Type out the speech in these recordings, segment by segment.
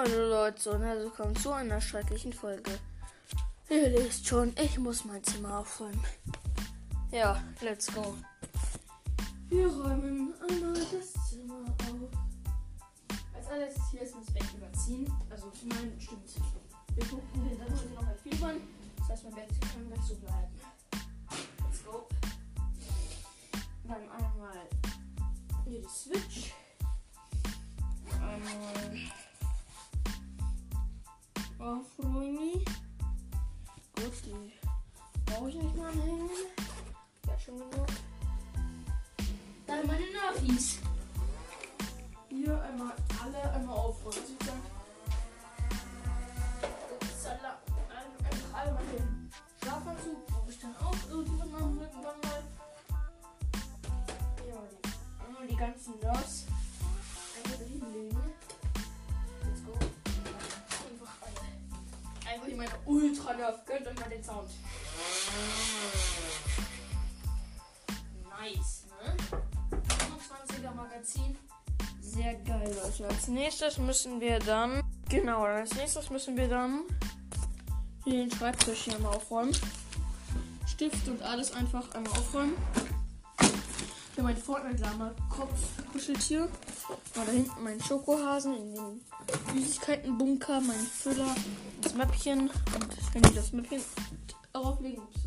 Hallo Leute und herzlich willkommen zu einer schrecklichen Folge. Ihr lest schon, ich muss mein Zimmer aufräumen. Ja, let's go. Wir räumen einmal das Zimmer auf. Als allererstes hier ist das Bett überziehen. Also nein, stimmt. Wir gucken dann heute noch ein Film Das heißt, mein Bett kann gleich so bleiben. Let's go. Dann einmal hier die Switch. Einmal aufräumen. Gut, die brauche ich nicht mal anhängen. Ja, schon genug. Dann meine Nerfies. Hier einmal alle einmal aufräumen. Meine Ultra Nerf. Gönnt euch mal den Sound. Nice, ne? 25er Magazin. Sehr geil, Leute. Als nächstes müssen wir dann. Genau, als nächstes müssen wir dann den Schreibtisch hier mal aufräumen. Stift und alles einfach einmal aufräumen. Hier mein hier. Mal da hinten meinen Schokohasen in den Süßigkeitenbunker, mein Füller, das Mäppchen. Und wenn die das Mäppchen drauflegen, ups.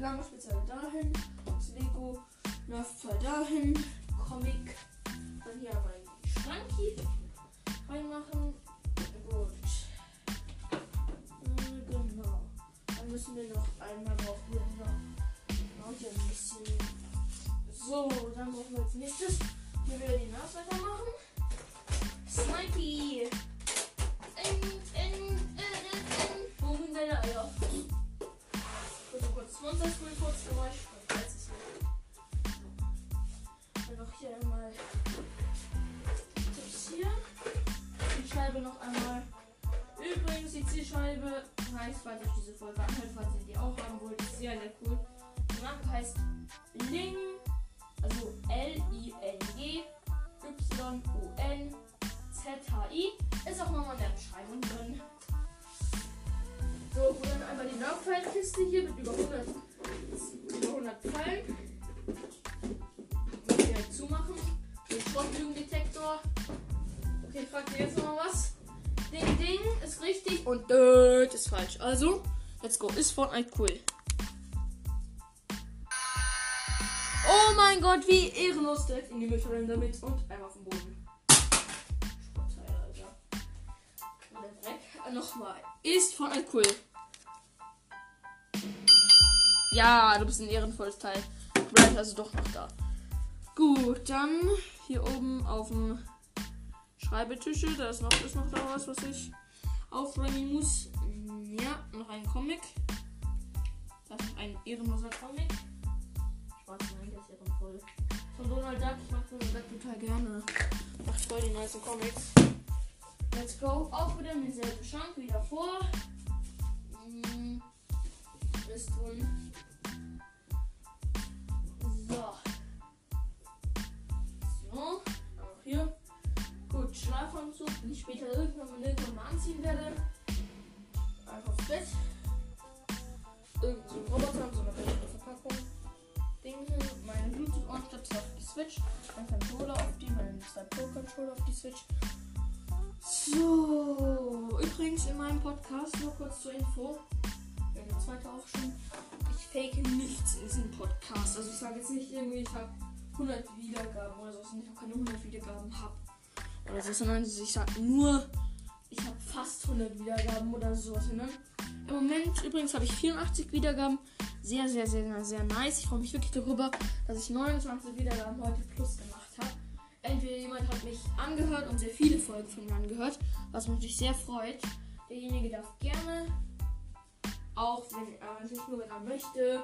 Lange speziell dahin, das Lego, Nerf-Teil dahin, Comic, dann hier mein Schranki reinmachen. Gut. Äh, Genau. Dann müssen wir noch einmal noch, noch hier ein bisschen. So, dann brauchen wir als nächstes hier wieder die Nerfs weitermachen. Snipey! In, in, in, in. Wo sind deine Eier? Kurz, kurz. Monster School kurz Geräusch. Ist es. Dann noch hier einmal hier. Die Scheibe noch einmal. Übrigens, die Zielscheibe heißt, falls euch diese Folge anhört, falls ihr die auch haben wollt, sehr, sehr cool. Die Marke heißt Ling, also L-I-N-G, Y-U-N-Z-H-I. Ist auch nochmal in der Beschreibung drin. So, und dann einmal die Nerfpfeilkiste hier mit über 100, über 100 Pfeilen. Direkt zumachen. Den Schrottlügendetektor. Okay, fragt ihr jetzt nochmal was? Ding Ding ist richtig und Dirt ist falsch. Also, let's go. Ist Fortnite cool. Oh mein Gott, wie ehrenlos direkt in die Mülltonne damit und einmal auf den Boden. Schrottteil, Alter. Und der Dreck. Nochmal. Ist Fortnite cool. Ja, du bist ein ehrenvolles Teil. Bleib also doch noch da. Gut, dann hier oben auf dem Schreibetische. Da ist noch, ist noch da was, was ich aufräumen muss. Ja, noch ein Comic. Da ist ein ehrenloser Comic. Spaß, nein, der ist ehrenvoll. Von Donald Duck. Ich mag Donald Duck total gerne. Macht voll die nice Comics. Let's go. Auch wieder in denselben Schrank wie davor. Mm, Ist drin. So. So. Auch hier. Gut, Schlafanzug, den ich später irgendwann mal irgendwann mal anziehen werde. Einfach aufs Bett. Irgend so ein Roboter mit so Verpackung. Ding hier, meine Bluetooth-Ohrstöpsel auf die Switch. Mein Controller auf die, meine zwei Pro-Controller auf die Switch. So, übrigens in meinem Podcast, nur kurz zur Info. Ja, der zweite schon. Ich fake nichts in diesem Podcast. Also ich sage jetzt nicht irgendwie, ich habe 100 Wiedergaben oder so, dass ich noch keine 100 Wiedergaben habe oder so, sondern ich sag nur, ich habe fast 100 Wiedergaben oder sowas. Ne? Im Moment übrigens habe ich 84 Wiedergaben. Sehr, sehr, sehr, sehr nice. Ich freue mich wirklich darüber, dass ich 29 Wiedergaben heute plus gemacht habe. Entweder jemand hat mich angehört und sehr viele Folgen von mir angehört, was mich natürlich sehr freut. Derjenige darf gerne, auch wenn er natürlich nur wenn er möchte,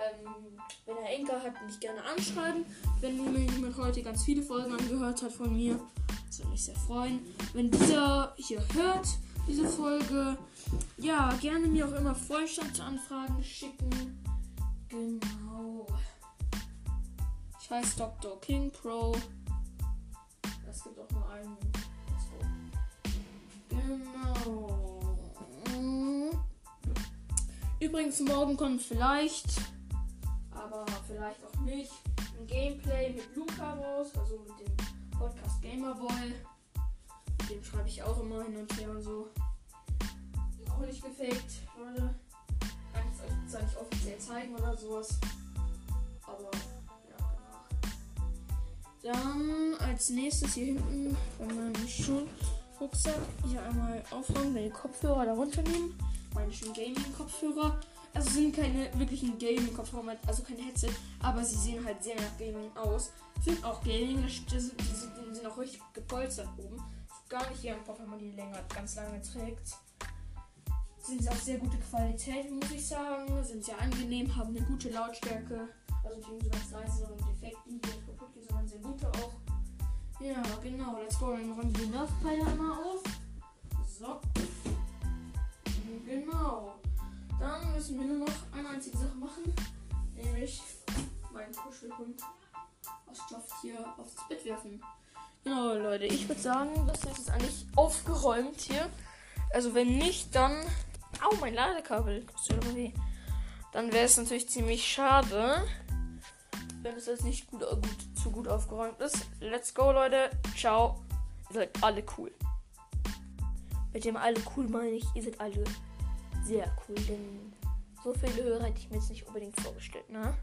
ähm, wenn er Enker hat, mich gerne anschreiben. Wenn jemand heute ganz viele Folgen angehört hat von mir, das würde mich sehr freuen. Wenn dieser hier hört, diese Folge, ja, gerne mir auch immer Vorstandsanfragen schicken. Genau. Ich heiße Dr. King Pro. Es gibt auch nur einen. Genau. Übrigens, morgen kommt vielleicht, aber vielleicht auch nicht, ein Gameplay mit Luca raus, also mit dem Podcast Gamerboy. Mit dem schreibe ich auch immer hin und her und so. Auch nicht gefaked, Leute. Kann ich euch zwar nicht offiziell zeigen oder sowas. Aber ja, genau. Dann als nächstes hier hinten bei meinem Schulrucksack hier einmal aufräumen, den Kopfhörer da runternehmen meine schönen Gaming-Kopfhörer. Also sind keine wirklichen Gaming-Kopfhörer, also kein Headset, aber sie sehen halt sehr nach Gaming aus. Sind auch Gaming, die sind, die sind auch richtig gepolstert oben. Gar nicht im Kopf, wenn man die länger, ganz lange trägt. Sind sie auch sehr gute Qualität, muss ich sagen. Sind sehr angenehm, haben eine gute Lautstärke. Also nicht so ganz leise, sondern Defekten, die nicht kaputt gehen, sondern sehr gute auch. Ja, genau. Let's go. Dann räumen die Nerfpfeile mal auf. So. Genau. Dann müssen wir nur noch eine einzige Sache machen. Nämlich meinen Kuschelhund aus Stoff hier aufs Bett werfen. Genau, Leute. Ich würde sagen, das ist jetzt eigentlich aufgeräumt hier. Also wenn nicht, dann... Au, mein Ladekabel. Das tut aber weh. Dann wäre es natürlich ziemlich schade, wenn es jetzt nicht gut, gut, zu gut aufgeräumt ist. Let's go, Leute. Ciao. Ihr seid alle cool. Mit dem alle cool meine ich, ihr seid alle sehr cool, denn so viele Hörer hätte ich mir jetzt nicht unbedingt vorgestellt, ne?